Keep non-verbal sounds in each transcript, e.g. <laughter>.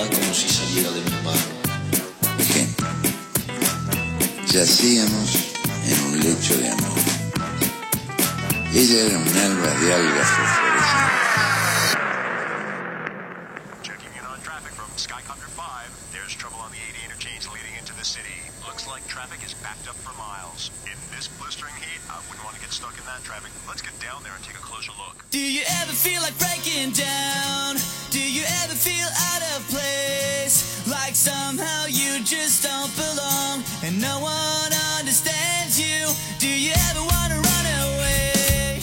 como si saliera de mi paro. Ejemplo. Yacíamos en un lecho de amor. Ella era un alba de algas blistering heat, I wouldn't want to get stuck in that traffic. Let's get down there and take a closer look. Do you ever feel like breaking down? Do you ever feel out of place? Like somehow you just don't belong and no one understands you? Do you ever wanna run away?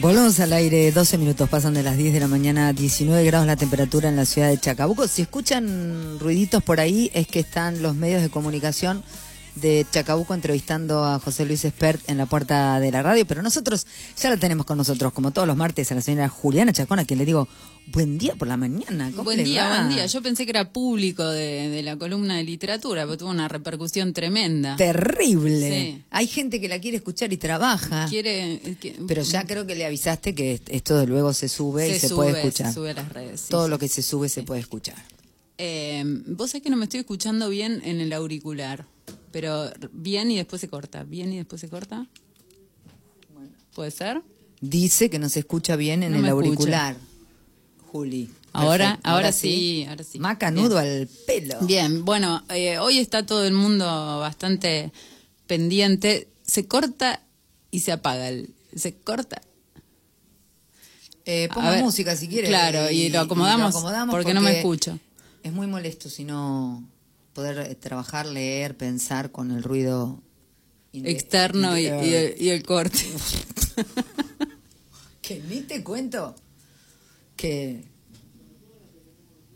Volvemos al aire, 12 minutos pasan de las 10 de la mañana, 19 grados la temperatura en la ciudad de Chacabuco. Si escuchan ruiditos por ahí es que están los medios de comunicación de Chacabuco entrevistando a José Luis Espert en la puerta de la radio, pero nosotros ya la tenemos con nosotros, como todos los martes, a la señora Juliana Chacón, a quien le digo, buen día por la mañana. ¿cómo Buen día, va? buen día. Yo pensé que era público de, de la columna de literatura, pero tuvo una repercusión tremenda. Terrible. Sí. Hay gente que la quiere escuchar y trabaja. Quiere, que- Pero ya creo que le avisaste que esto de luego se sube y se sube, puede escuchar. Se sube a las redes. sí, Todo sí. lo que se sube se puede escuchar. Eh, Vos sabés que no me estoy escuchando bien en el auricular, pero bien y después se corta. Bien y después se corta. ¿Puede ser? Dice que no se escucha bien en No el escucha. auricular. Juli. Ahora, ahora, sí, ahora sí. Macanudo al pelo. Bien, bueno, eh, hoy está todo el mundo bastante pendiente. Se corta y se apaga. El, se corta. Eh, ver, música si quiere. claro, y lo acomodamos, porque no me escucho. Es muy molesto si no poder eh, trabajar, leer, pensar con el ruido Externo y el, y el corte. <laughs> Que ni te cuento que...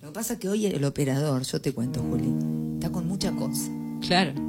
Lo que pasa es que hoy el operador, yo te cuento, Juli, está con mucha cosa. claro.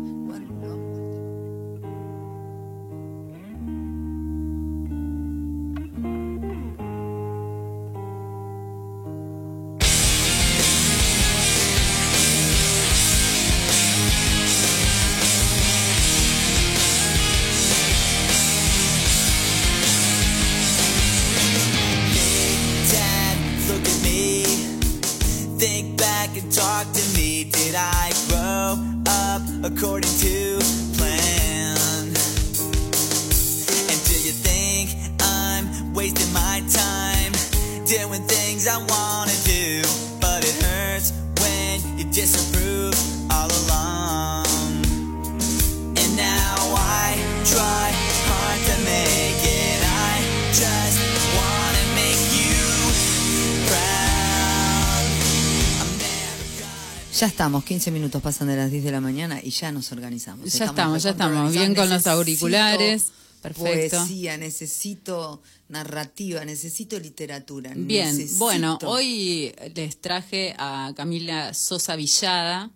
Ya estamos, 15 minutos pasan de las 10 de la mañana y ya nos organizamos. Ya estamos, ya estamos. Bien con los auriculares. Perfecto. Poesía, necesito narrativa, necesito literatura. Bien, necesito- bueno, hoy les traje a Camila Sosa Villada,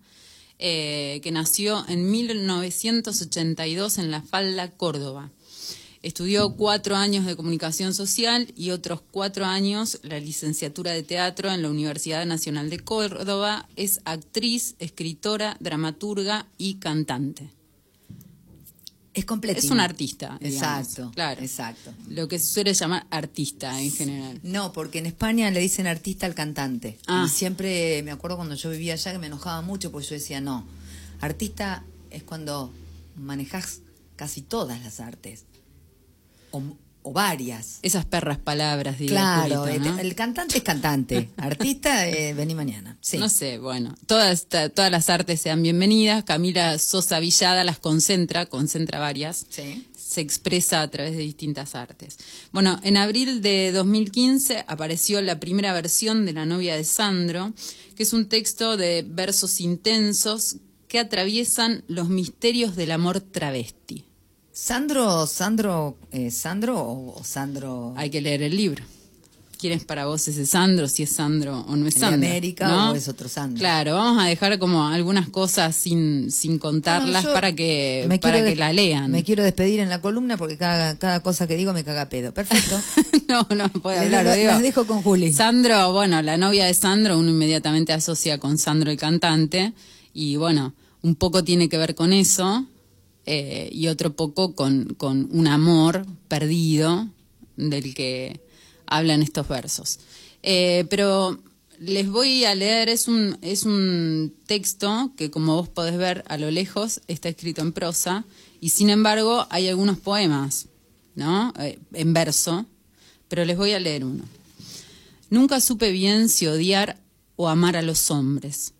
eh, que nació en 1982 en La Falda, Córdoba. Estudió cuatro años de comunicación social y otros cuatro años la licenciatura de teatro en la Universidad Nacional de Córdoba. Es actriz, escritora, dramaturga y cantante. Es completo. Es un artista. digamos. Exacto, claro. exacto. Lo que se suele llamar artista en general. No, porque en España le dicen artista al cantante. Ah. Y siempre me acuerdo cuando yo vivía allá que me enojaba mucho porque yo decía, no, artista es cuando manejas casi todas las artes. O, o varias. Esas perras palabras, diría Claro, el, el cantante es cantante. <laughs> Artista, eh, vení mañana. Sí. No sé, bueno, todas, todas las artes sean bienvenidas. Camila Sosa Villada las concentra, concentra varias. Sí. Se expresa a través de distintas artes. Bueno, en abril de 2015 apareció la primera versión de La novia de Sandro, que es un texto de versos intensos que atraviesan los misterios del amor travesti. Sandro, Sandro, eh, Sandro o, o Sandro Hay que leer el libro. ¿Quién es para vos ese Sandro? Si es Sandro o no es ¿El de Sandro. América ¿no? o es otro Sandro? Claro, vamos a dejar como algunas cosas sin, sin contarlas No, yo para que, para que la lean. Me quiero despedir en la columna porque cada, cada cosa que digo me caga pedo. Perfecto. <laughs> no, no puede Les hablar. digo. las dejo con Juli. Sandro, bueno, la novia de Sandro, uno inmediatamente asocia con Sandro el cantante. Y bueno, un poco tiene que ver con eso. Eh, y otro poco con, con un amor perdido del que hablan estos versos. Eh, pero les voy a leer, es un, es un texto que como vos podés ver a lo lejos está escrito en prosa y sin embargo hay algunos poemas, ¿no? Eh, en verso, pero les voy a leer uno. Nunca supe bien si odiar o amar a los hombres.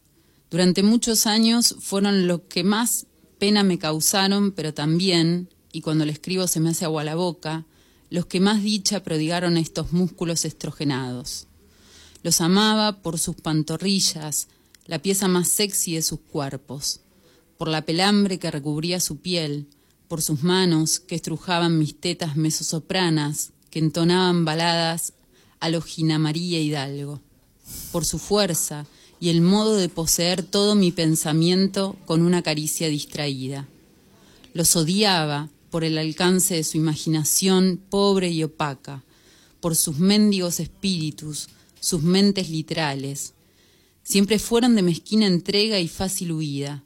Durante muchos años fueron lo que más pena me causaron, pero también, y cuando le escribo se me hace agua la boca, los que más dicha prodigaron estos músculos estrogenados. Los amaba por sus pantorrillas, la pieza más sexy de sus cuerpos, por la pelambre que recubría su piel, por sus manos que estrujaban mis tetas mesosopranas, que entonaban baladas a lo María Hidalgo, por su fuerza y el modo de poseer todo mi pensamiento con una caricia distraída. Los odiaba por el alcance de su imaginación pobre y opaca, por sus mendigos espíritus, sus mentes literales. Siempre fueron de mezquina entrega y fácil huida.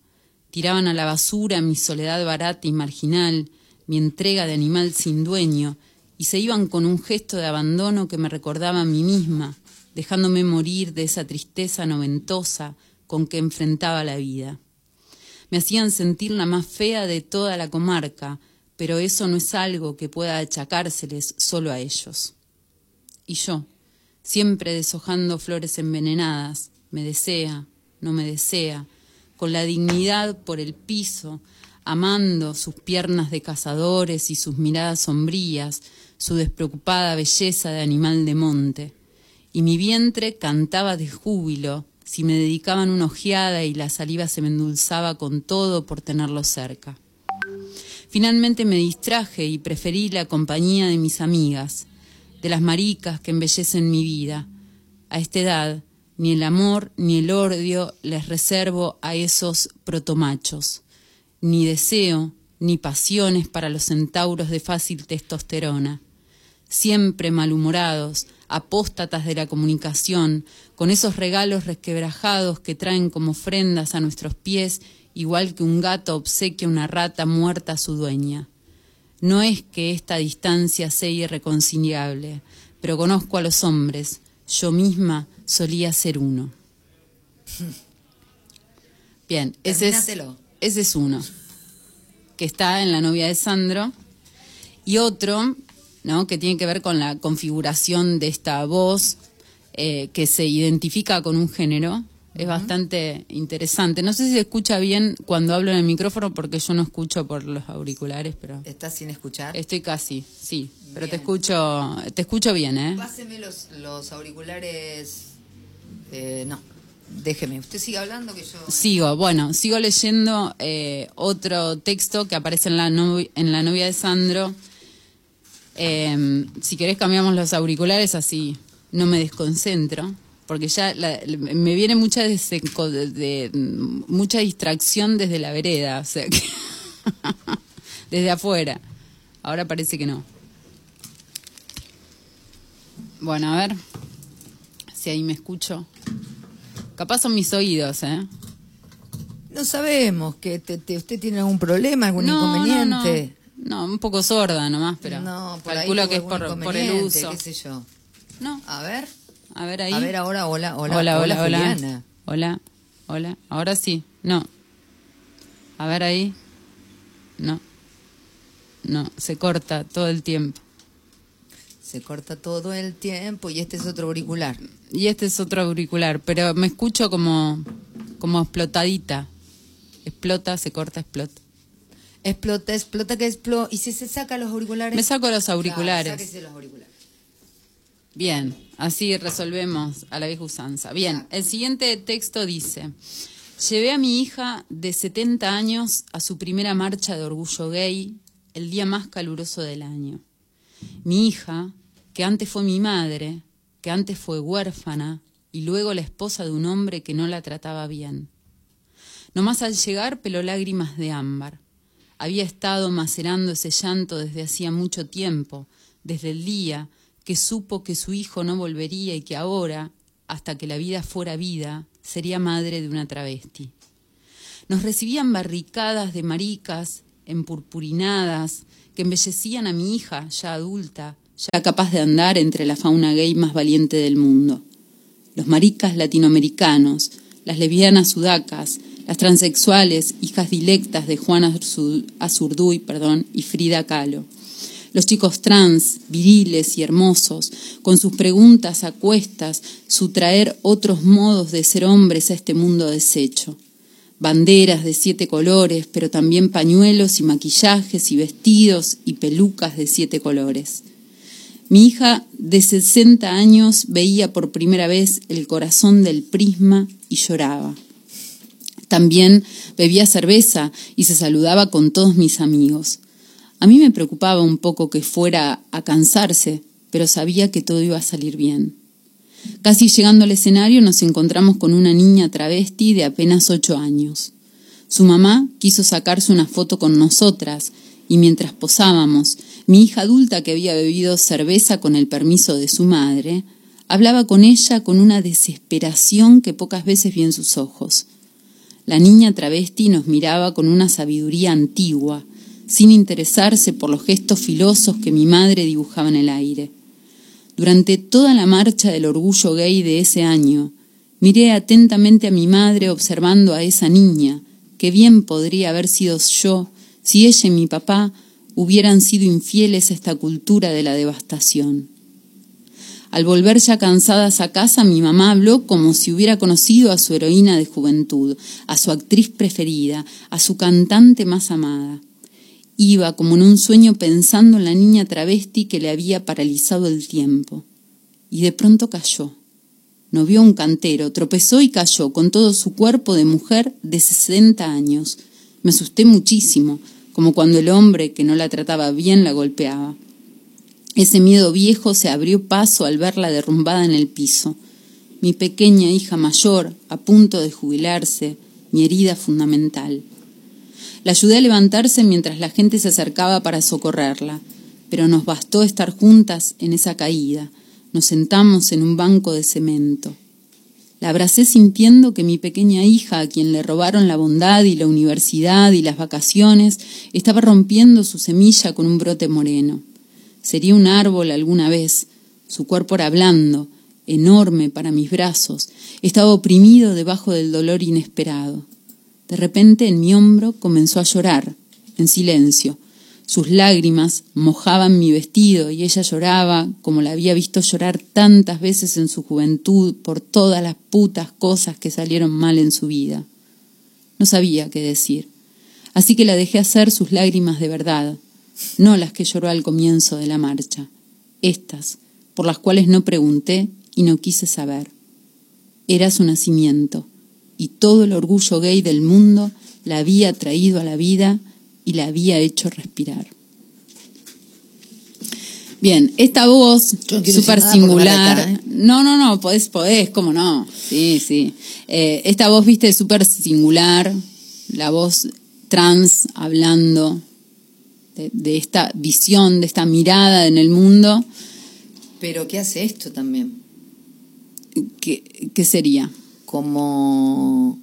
Tiraban a la basura mi soledad barata y marginal, mi entrega de animal sin dueño, y se iban con un gesto de abandono que me recordaba a mí misma, dejándome morir de esa tristeza noventosa con que enfrentaba la vida. Me hacían sentir la más fea de toda la comarca, pero eso no es algo que pueda achacárseles solo a ellos. Y yo, siempre deshojando flores envenenadas, me desea, no me desea, con la dignidad por el piso, amando sus piernas de cazadores y sus miradas sombrías, su despreocupada belleza de animal de monte. Y mi vientre cantaba de júbilo si me dedicaban una ojeada y la saliva se me endulzaba con todo por tenerlo cerca. Finalmente me distraje y preferí la compañía de mis amigas, de las maricas que embellecen mi vida. A esta edad, ni el amor ni el odio les reservo a esos protomachos, ni deseo ni pasiones para los centauros de fácil testosterona, siempre malhumorados, apóstatas de la comunicación, con esos regalos resquebrajados que traen como ofrendas a nuestros pies, igual que un gato obsequia una rata muerta a su dueña. No es que esta distancia sea irreconciliable, pero conozco a los hombres. Yo misma solía ser uno. Bien, ese es, ese es uno, que está en la novia de Sandro. Y otro, ¿no? que tiene que ver con la configuración de esta voz, eh, que se identifica con un género, es bastante interesante. No sé si se escucha bien cuando hablo en el micrófono porque yo no escucho por los auriculares, pero ¿Estás sin escuchar? estoy casi, sí, pero te escucho, te escucho bien, ¿eh? Páseme los, los auriculares. Eh, no, déjeme. Usted sigue hablando que yo. Sigo, bueno, sigo leyendo eh, otro texto que aparece en la, en la novia de Sandro. Eh, si querés cambiamos los auriculares así no me desconcentro, porque ya la- me viene mucha, desenco- de- de- mucha distracción desde la vereda, o sea que <laughs> desde afuera. Ahora parece que no. Bueno, a ver si ahí me escucho. Capaz son mis oídos, ¿eh? No sabemos que te- te- usted tiene algún problema, algún no, inconveniente. No, no. No, un poco sorda nomás, pero No, por calculo que es por, por el uso. qué sé yo. No, A ver, a ver ahí. a ver ahora, hola, hola, hola, hola, hola. Juliana. Hola, hola. Ahora sí. No. A ver ahí. No. No, se corta todo el tiempo. Se corta todo el tiempo y este es otro auricular. Y este es otro auricular, pero me escucho como, como explotadita. Explota, se corta, explota. Explota, explota, que explota. ¿Y si se saca los auriculares? Me saco los auriculares. Claro, sáquese los auriculares. Bien, así resolvemos a la vieja usanza. Bien, el siguiente texto dice, llevé a mi hija de 70 años a su primera marcha de orgullo gay el día más caluroso del año. Mi hija, que antes fue mi madre, que antes fue huérfana y luego la esposa de un hombre que no la trataba bien. Nomás al llegar peló lágrimas de ámbar. Había estado macerando ese llanto desde hacía mucho tiempo, desde el día que supo que su hijo no volvería y que ahora, hasta que la vida fuera vida, sería madre de una travesti. Nos recibían barricadas de maricas, empurpurinadas, que embellecían a mi hija, ya adulta, ya capaz de andar entre la fauna gay más valiente del mundo. los maricas latinoamericanos, las lesbianas sudacas, las transexuales, hijas dilectas de Juana Azurduy perdón, y Frida Kahlo. Los chicos trans, viriles y hermosos, con sus preguntas a cuestas, su traer otros modos de ser hombres a este mundo deshecho. Banderas de siete colores, pero también pañuelos y maquillajes y vestidos y pelucas de siete colores. Mi hija de 60 años veía por primera vez el corazón del prisma y lloraba. También bebía cerveza y se saludaba con todos mis amigos. A mí me preocupaba un poco que fuera a cansarse, pero sabía que todo iba a salir bien. Casi llegando al escenario nos encontramos con una niña travesti de apenas ocho años. Su mamá quiso sacarse una foto con nosotras y mientras posábamos, mi hija adulta que había bebido cerveza con el permiso de su madre, hablaba con ella con una desesperación que pocas veces vi en sus ojos. La niña travesti nos miraba con una sabiduría antigua, sin interesarse por los gestos filosos que mi madre dibujaba en el aire. Durante toda la marcha del orgullo gay de ese año, miré atentamente a mi madre observando a esa niña, que bien podría haber sido yo si ella y mi papá hubieran sido infieles a esta cultura de la devastación. Al volver ya cansadas a casa, mi mamá habló como si hubiera conocido a su heroína de juventud, a su actriz preferida, a su cantante más amada. Iba como en un sueño pensando en la niña travesti que le había paralizado el tiempo. Y de pronto cayó. No vio un cantero, tropezó y cayó con todo su cuerpo de mujer de sesenta años. Me asusté muchísimo, como cuando el hombre que no la trataba bien la golpeaba. Ese miedo viejo se abrió paso al verla derrumbada en el piso. Mi pequeña hija mayor, a punto de jubilarse, mi herida fundamental. La ayudé a levantarse mientras la gente se acercaba para socorrerla, pero nos bastó estar juntas en esa caída. Nos sentamos en un banco de cemento. La abracé sintiendo que mi pequeña hija, a quien le robaron la bondad y la universidad y las vacaciones, estaba rompiendo su semilla con un brote moreno. Sería un árbol alguna vez. Su cuerpo era blando, enorme para mis brazos. Estaba oprimido debajo del dolor inesperado. De repente en mi hombro comenzó a llorar, en silencio. Sus lágrimas mojaban mi vestido y ella lloraba como la había visto llorar tantas veces en su juventud por todas las putas cosas que salieron mal en su vida. No sabía qué decir, así que la dejé hacer sus lágrimas de verdad, no las que lloró al comienzo de la marcha, estas, por las cuales no pregunté y no quise saber. Era su nacimiento, y todo el orgullo gay del mundo la había traído a la vida y la había hecho respirar. Bien, esta voz súper singular. ¿eh? No, no, no, podés, podés, cómo no. Sí, sí. Eh, esta voz, viste, súper singular, la voz trans hablando de, esta visión, de esta mirada en el mundo. Pero ¿qué hace esto también? ¿Qué, sería? Como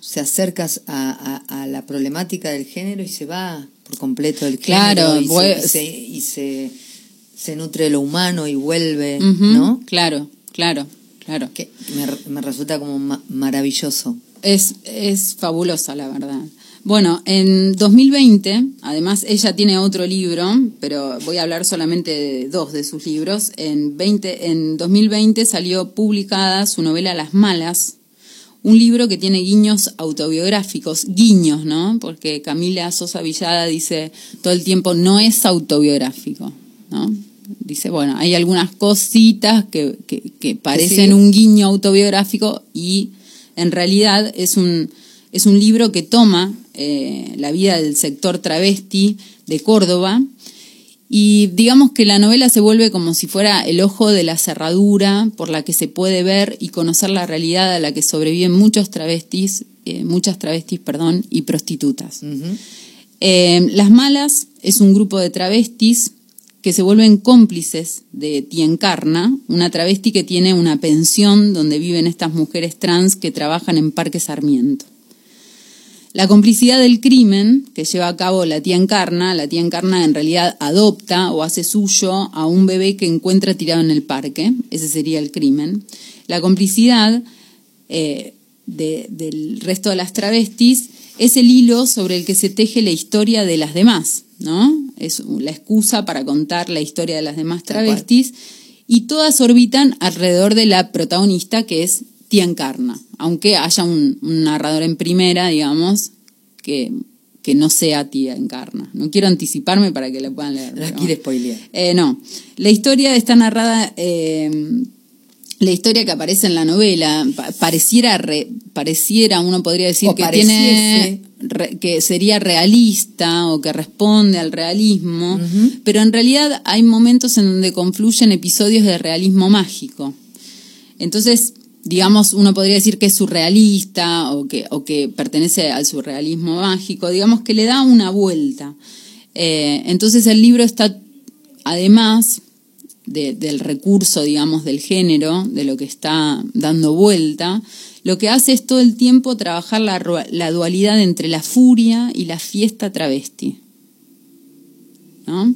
se acerca a, la problemática del género y se va por completo del claro, género y, se, se, nutre de lo humano y vuelve, ¿no? Claro, claro, claro. Que me, resulta como maravilloso. Es, es fabulosa, la verdad. Bueno, en 2020, además ella tiene otro libro, pero voy a hablar solamente de dos de sus libros. En, 20, en 2020 salió publicada su novela Las Malas, un libro que tiene guiños autobiográficos, guiños, ¿no? Porque Camila Sosa Villada dice todo el tiempo no es autobiográfico, ¿no? Dice, bueno, hay algunas cositas que, que, parecen un guiño autobiográfico y en realidad es un, es un libro que toma eh, la vida del sector travesti de Córdoba. Y digamos que la novela se vuelve como si fuera el ojo de la cerradura por la que se puede ver y conocer la realidad a la que sobreviven muchos travestis, eh, muchas travestis, perdón, y prostitutas. Eh, Las Malas es un grupo de travestis que se vuelven cómplices de Tiencarna, una travesti que tiene una pensión donde viven estas mujeres trans que trabajan en Parque Sarmiento. La complicidad del crimen que lleva a cabo la tía Encarna, la tía Encarna en realidad adopta o hace suyo a un bebé que encuentra tirado en el parque, ese sería el crimen. La complicidad eh, de- del resto de las travestis es el hilo sobre el que se teje la historia de las demás, ¿no? Es la excusa para contar la historia de las demás travestis y todas orbitan alrededor de la protagonista que es Encarna, aunque haya un, un narrador en primera, digamos, que, que no sea Tía Encarna. No quiero anticiparme para que la puedan leer. La quiere spoilear. eh, no, la historia está narrada, eh, la historia que aparece en la novela, pa- pareciera, re- pareciera, uno podría decir O que pareciese. tiene, re- que sería realista o que responde al realismo, pero en realidad hay momentos en donde confluyen episodios de realismo mágico. Entonces, digamos, uno podría decir que es surrealista o que, o que pertenece al surrealismo mágico, digamos que le da una vuelta. Eh, entonces el libro está, además de- del recurso, digamos, del género, de lo que está dando vuelta, lo que hace es todo el tiempo trabajar la, dualidad entre la furia y la fiesta travesti. ¿no?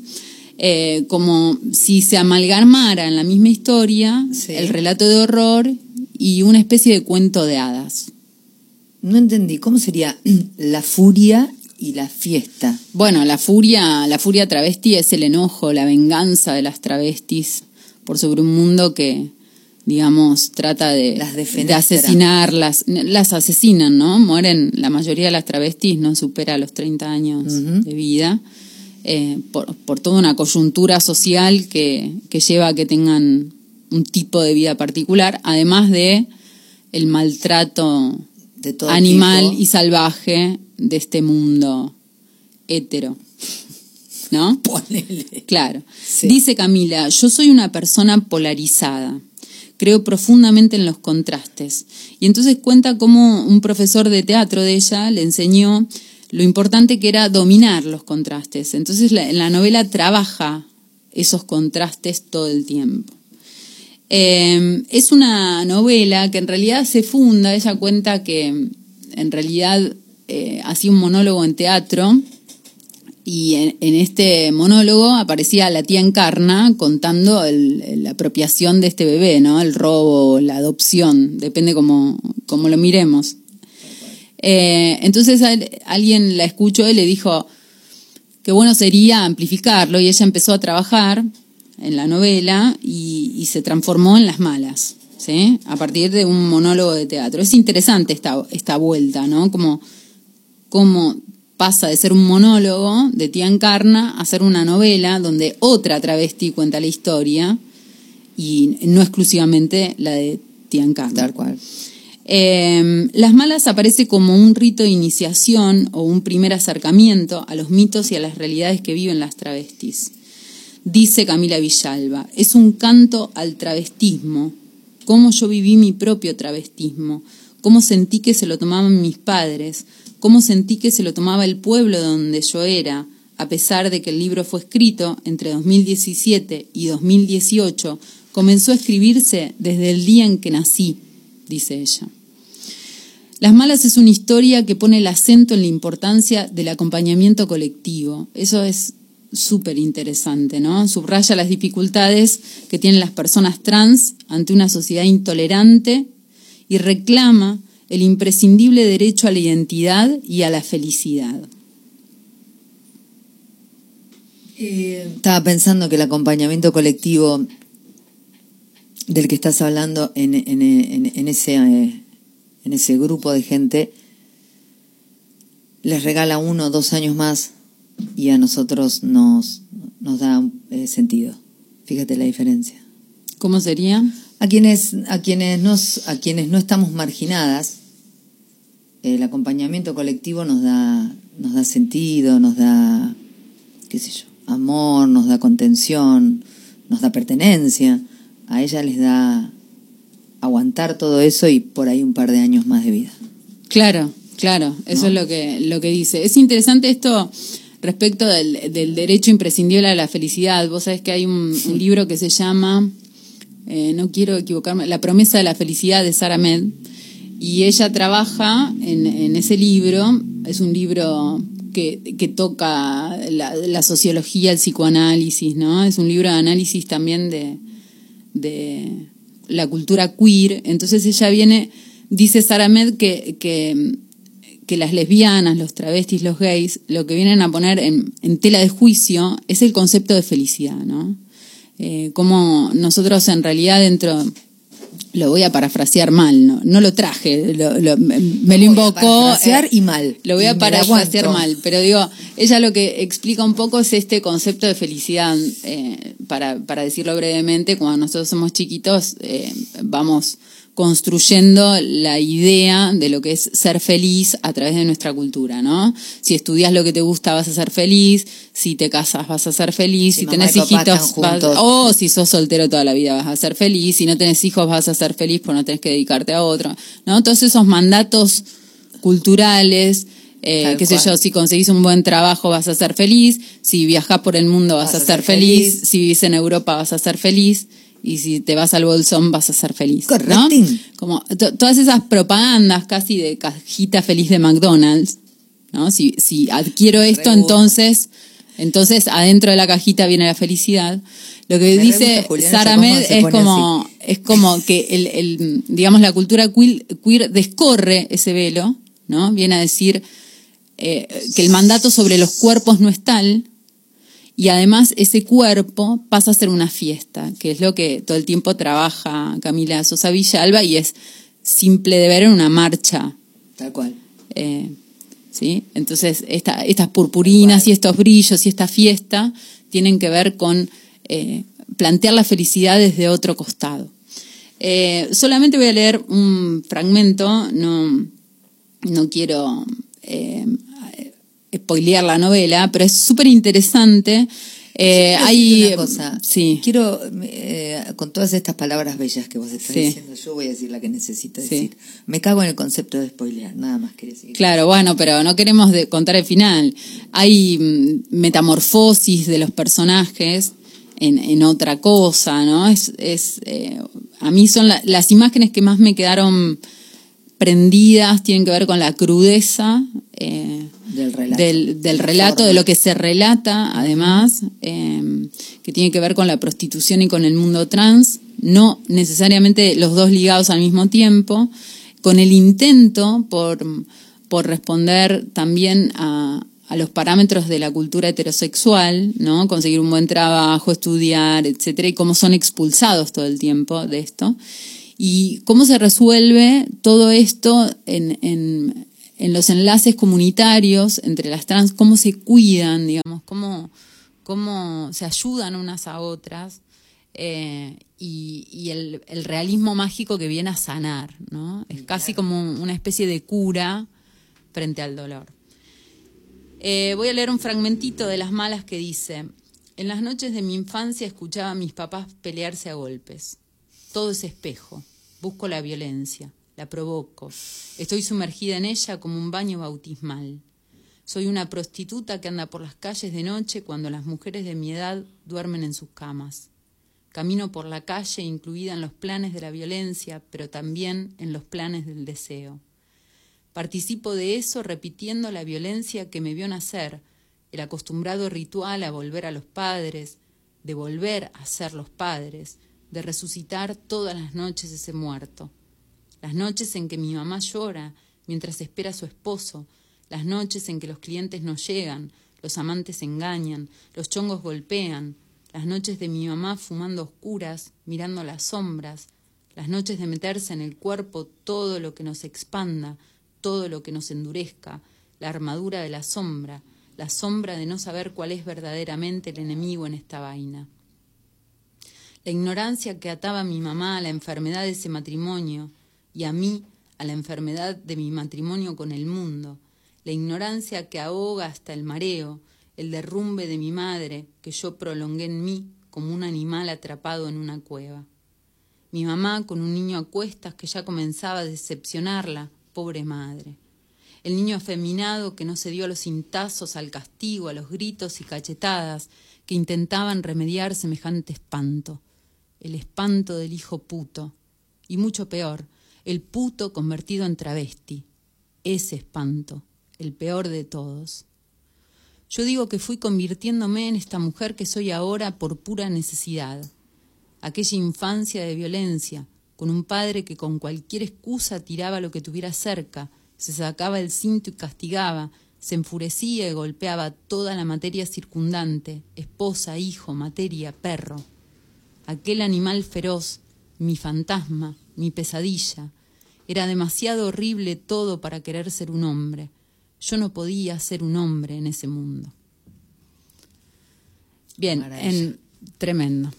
Eh, como si se amalgamara en la misma historia Sí. el relato de horror y una especie de cuento de hadas. No entendí, ¿cómo sería <clears throat> la furia y la fiesta? Bueno, la furia, la furia travesti es el enojo, la venganza de las travestis por sobre un mundo que, digamos, trata de, Las de asesinarlas. Las asesinan, ¿no? Mueren, la mayoría de las travestis no supera los 30 años de vida. eh, por, por toda una coyuntura social que, que lleva a que tengan un tipo de vida particular, además de el maltrato De todo animal tipo. y salvaje de este mundo hetero. ¿No? <laughs> Ponele. Claro. Sí. Dice Camila, yo soy una persona polarizada. Creo profundamente en los contrastes. Y entonces cuenta cómo un profesor de teatro de ella le enseñó lo importante que era dominar los contrastes. Entonces la- en la novela trabaja esos contrastes todo el tiempo. Eh, es una novela que en realidad se funda, ella cuenta que en realidad eh, hacía un monólogo en teatro y en, este monólogo aparecía la tía Encarna contando la apropiación de este bebé, ¿no? El robo, la adopción, depende cómo, cómo lo miremos. Eh, entonces alguien la escuchó y le dijo que bueno sería amplificarlo y ella empezó a trabajar en la novela y, y se transformó en las malas, ¿sí? A partir de un monólogo de teatro. Es interesante esta, esta vuelta, ¿no? Como, cómo pasa de ser un monólogo de tía Encarna a ser una novela donde otra travesti cuenta la historia y no exclusivamente la de tía Encarna. Tal cual. Eh, Las Malas aparece como un rito de iniciación o un primer acercamiento a los mitos y a las realidades que viven las travestis. Dice Camila Villalba, es un canto al travestismo, cómo yo viví mi propio travestismo, cómo sentí que se lo tomaban mis padres, cómo sentí que se lo tomaba el pueblo donde yo era, a pesar de que el libro fue escrito entre 2017 y 2018, comenzó a escribirse desde el día en que nací, dice ella. Las Malas es una historia que pone el acento en la importancia del acompañamiento colectivo. Eso es súper interesante, ¿no? Subraya las dificultades que tienen las personas trans ante una sociedad intolerante y reclama el imprescindible derecho a la identidad y a la felicidad. Estaba pensando que el acompañamiento colectivo del que estás hablando en, en- en- en ese, eh, en ese grupo de gente les regala uno o dos años más y a nosotros nos, nos da eh, sentido. Fíjate la diferencia. ¿Cómo sería? A quienes, a quienes, nos, a quienes no estamos marginadas, el acompañamiento colectivo nos da, nos da sentido, nos da, qué sé yo, amor, nos da contención, nos da pertenencia. A ella les da aguantar todo eso y por ahí un par de años más de vida. Claro, claro, eso es lo que, lo que dice. Es interesante esto respecto del, del derecho imprescindible a la felicidad. Vos sabés que hay un, un libro que se llama, eh, no quiero equivocarme, La promesa de la felicidad de Sara Med. Y ella trabaja en, en ese libro es un libro que, que toca la, la sociología, el psicoanálisis, ¿no? Es un libro de análisis también de, de la cultura queer. Entonces ella viene, dice Sara Med que, que, que las lesbianas, los travestis, los gays, lo que vienen a poner en, en tela de juicio es el concepto de felicidad, ¿no? Eh, como nosotros en realidad dentro lo voy a parafrasear mal, no, no lo traje, lo- lo- me me lo invocó. parafrasear eh, y mal. Lo voy a parafrasear mal, pero digo, ella lo que explica un poco es este concepto de felicidad, eh, para, para decirlo brevemente, cuando nosotros somos chiquitos vamos construyendo la idea de lo que es ser feliz a través de nuestra cultura, ¿no? Si estudias lo que te gusta vas a ser feliz, si te casas vas a ser feliz, Si si, tenés hijitos vas- o si sos soltero toda la vida vas a ser feliz, si no tenés hijos vas a ser feliz porque no tenés que dedicarte a otro, ¿no? Todos esos mandatos culturales, eh, qué sé yo, si conseguís un buen trabajo vas a ser feliz, si viajás por el mundo vas, a, ser, feliz, feliz. si vivís en Europa vas a ser feliz y si te vas al bolsón vas a ser feliz. ¿no? Correctín. Como to- todas esas propagandas casi de cajita feliz de McDonald's, ¿no? Si, si adquiero esto, entonces, entonces adentro de la cajita viene la felicidad. Lo que Me dice gusta, Sara Med es como, es como que el, el, digamos, la cultura queer, queer descorre ese velo, ¿no? Viene a decir eh, que el mandato sobre los cuerpos no es tal, y además ese cuerpo pasa a ser una fiesta, que es lo que todo el tiempo trabaja Camila Sosa Villalba y es simple de ver en una marcha. Tal cual. eh, ¿sí? Entonces, esta- estas purpurinas y estos brillos y esta fiesta tienen que ver con eh, plantear la felicidad desde otro costado. Eh, solamente voy a leer un fragmento, no, no quiero eh, spoilear la novela, pero es súper interesante. Eh, Quiero hay, una cosa. sí, Quiero, eh, con todas estas palabras bellas que vos estás Sí. diciendo, yo voy a decir la que necesito Sí. decir. Me cago en el concepto de spoilear, nada más quería decir. Claro, bueno, pero no queremos de- contar el final. Hay mm, metamorfosis de los personajes en, en otra cosa, ¿no? Es, es eh, a mí son la- las imágenes que más me quedaron prendidas, tienen que ver con la crudeza eh, Del relato. del, del La relato, de lo que se relata, además, eh, que tiene que ver con la prostitución y con el mundo trans, no necesariamente los dos ligados al mismo tiempo, con el intento por, por responder también a, a los parámetros de la cultura heterosexual, ¿no? Conseguir un buen trabajo, estudiar, etcétera, y cómo son expulsados todo el tiempo de esto. Y cómo se resuelve todo esto en, en, en los enlaces comunitarios entre las trans, cómo se cuidan, digamos, cómo, cómo se ayudan unas a otras, eh, y, y el, el realismo mágico que viene a sanar, ¿no? Es casi como una especie de cura frente al dolor. Eh, voy a leer un fragmentito de Las Malas que dice, en las noches de mi infancia escuchaba a mis papás pelearse a golpes. Todo es espejo. Busco la violencia, la provoco. Estoy sumergida en ella como un baño bautismal. Soy una prostituta que anda por las calles de noche cuando las mujeres de mi edad duermen en sus camas. Camino por la calle incluida en los planes de la violencia, pero también en los planes del deseo. Participo de eso repitiendo la violencia que me vio nacer, el acostumbrado ritual a volver a los padres, de volver a ser los padres, de resucitar todas las noches ese muerto. Las noches en que mi mamá llora mientras espera a su esposo, las noches en que los clientes no llegan, los amantes engañan, los chongos golpean, las noches de mi mamá fumando oscuras, mirando las sombras, las noches de meterse en el cuerpo todo lo que nos expanda, todo lo que nos endurezca, la armadura de la sombra, la sombra de no saber cuál es verdaderamente el enemigo en esta vaina. La ignorancia que ataba a mi mamá a la enfermedad de ese matrimonio y a mí a la enfermedad de mi matrimonio con el mundo, la ignorancia que ahoga hasta el mareo, el derrumbe de mi madre que yo prolongué en mí como un animal atrapado en una cueva. Mi mamá con un niño a cuestas que ya comenzaba a decepcionarla, pobre madre. El niño afeminado que no se dio a los cintazos, al castigo, a los gritos y cachetadas que intentaban remediar semejante espanto. El espanto del hijo puto. Y mucho peor, el puto convertido en travesti. Ese espanto, el peor de todos. Yo digo que fui convirtiéndome en esta mujer que soy ahora por pura necesidad. Aquella infancia de violencia, con un padre que con cualquier excusa tiraba lo que tuviera cerca, se sacaba el cinto y castigaba, se enfurecía y golpeaba toda la materia circundante, esposa, hijo, materia, perro. Aquel animal feroz, mi fantasma, mi pesadilla. Era demasiado horrible todo para querer ser un hombre. Yo no podía ser un hombre en ese mundo. Bien, en, tremendo.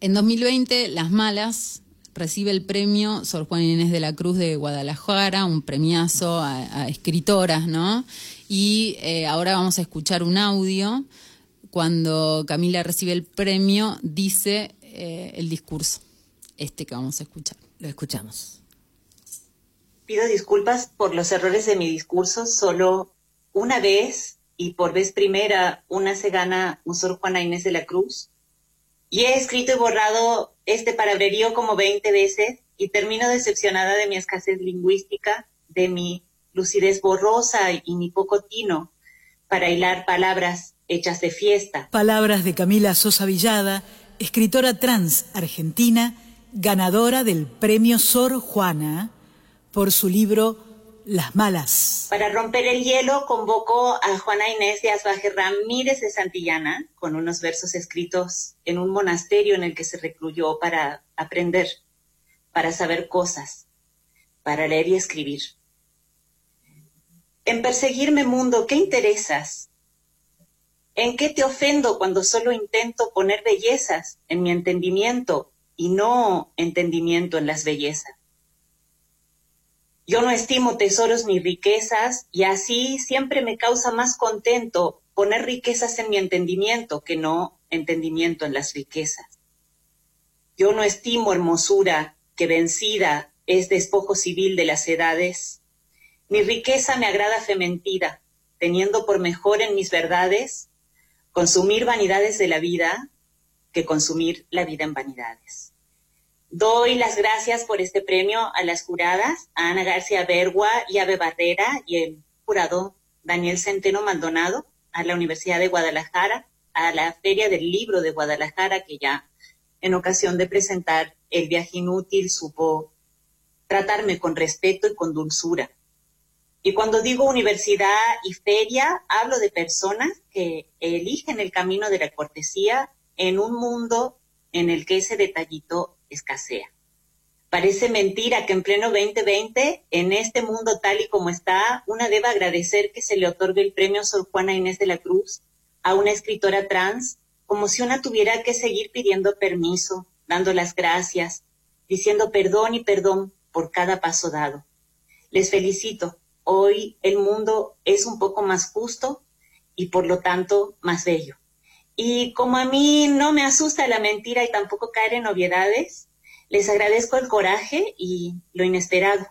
En 2020, Las Malas recibe el premio Sor Juan Inés de la Cruz de Guadalajara, un premiazo a, escritoras, ¿no? Y eh, ahora vamos a escuchar un audio. Cuando Camila recibe el premio, dice eh, el discurso, este que vamos a escuchar. Lo escuchamos. Pido disculpas por los errores de mi discurso. Solo una vez y por vez primera una se gana un Sor Juana Inés de la Cruz. Y he escrito y borrado este palabrerío como 20 veces y termino decepcionada de mi escasez lingüística, de mi lucidez borrosa y mi poco tino para hilar palabras hechas de fiesta. Palabras de Camila Sosa Villada, escritora trans argentina, ganadora del premio Sor Juana por su libro Las Malas. Para romper el hielo convocó a Juana Inés de Asbaje Ramírez de Santillana con unos versos escritos en un monasterio en el que se recluyó para aprender, para saber cosas, para leer y escribir. En perseguirme mundo, ¿qué interesas? ¿En qué te ofendo cuando solo intento poner bellezas en mi entendimiento y no entendimiento en las bellezas? Yo no estimo tesoros ni riquezas y así siempre me causa más contento poner riquezas en mi entendimiento que no entendimiento en las riquezas. Yo no estimo hermosura que vencida es despojo civil de las edades, ni riqueza me agrada fementida, teniendo por mejor en mis verdades consumir vanidades de la vida que consumir la vida en vanidades. Doy las gracias por este premio a las juradas, a Ana García Bergua y a Barrera y el jurado Daniel Centeno Maldonado, a la Universidad de Guadalajara, a la Feria del Libro de Guadalajara, que ya en ocasión de presentar El viaje inútil supo tratarme con respeto y con dulzura. Y cuando digo universidad y feria, hablo de personas que eligen el camino de la cortesía en un mundo en el que ese detallito escasea. Parece mentira que en pleno 2020, en este mundo tal y como está, una deba agradecer que se le otorgue el premio Sor Juana Inés de la Cruz a una escritora trans, como si una tuviera que seguir pidiendo permiso, dando las gracias, diciendo perdón y perdón por cada paso dado. Les felicito. Hoy el mundo es un poco más justo y por lo tanto más bello. Y como a mí no me asusta la mentira y tampoco caer en obviedades, les agradezco el coraje y lo inesperado.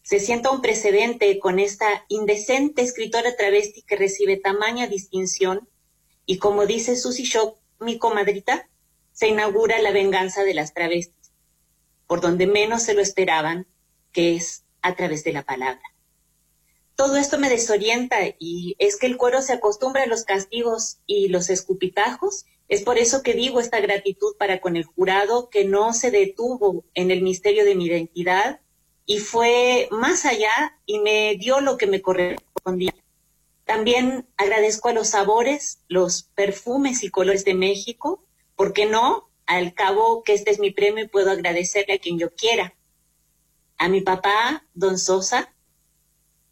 Se sienta un precedente con esta indecente escritora travesti que recibe tamaña distinción y como dice Susie Shock, mi comadrita, se inaugura la venganza de las travestis, por donde menos se lo esperaban, que es a través de la palabra todo esto me desorienta y es que el cuero se acostumbra a los castigos y los escupitajos. Es por eso que digo esta gratitud para con el jurado que no se detuvo en el misterio de mi identidad y fue más allá y me dio lo que me correspondía. También agradezco a los sabores, los perfumes y colores de México, porque no, al cabo que este es mi premio puedo agradecerle a quien yo quiera. A mi papá, don Sosa,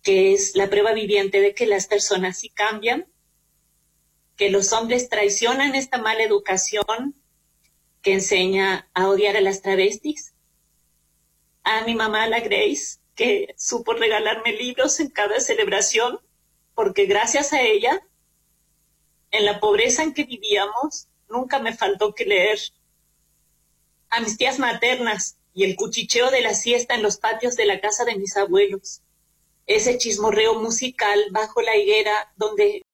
que es la prueba viviente de que las personas sí cambian, que los hombres traicionan esta mala educación que enseña a odiar a las travestis. A mi mamá, la Grace, que supo regalarme libros en cada celebración, porque gracias a ella, en la pobreza en que vivíamos, nunca me faltó que leer. A mis tías maternas y el cuchicheo de la siesta en los patios de la casa de mis abuelos ese chismorreo musical bajo la higuera donde